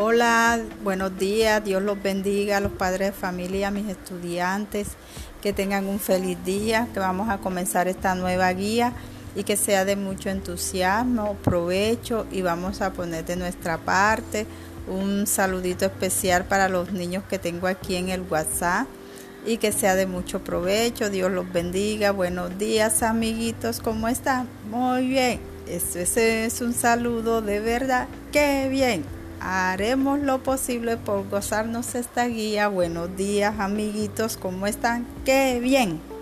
Hola, buenos días, Dios los bendiga, los padres de familia, a mis estudiantes, que tengan un feliz día, que vamos a comenzar esta nueva guía y que sea de mucho entusiasmo, provecho y vamos a poner de nuestra parte un saludito especial para los niños que tengo aquí en el WhatsApp y que sea de mucho provecho. Dios los bendiga. Buenos días, amiguitos. ¿Cómo están? Muy bien. Ese es un saludo de verdad. ¡Qué bien! Haremos lo posible por gozarnos esta guía. Buenos días amiguitos, ¿cómo están? ¡Qué bien!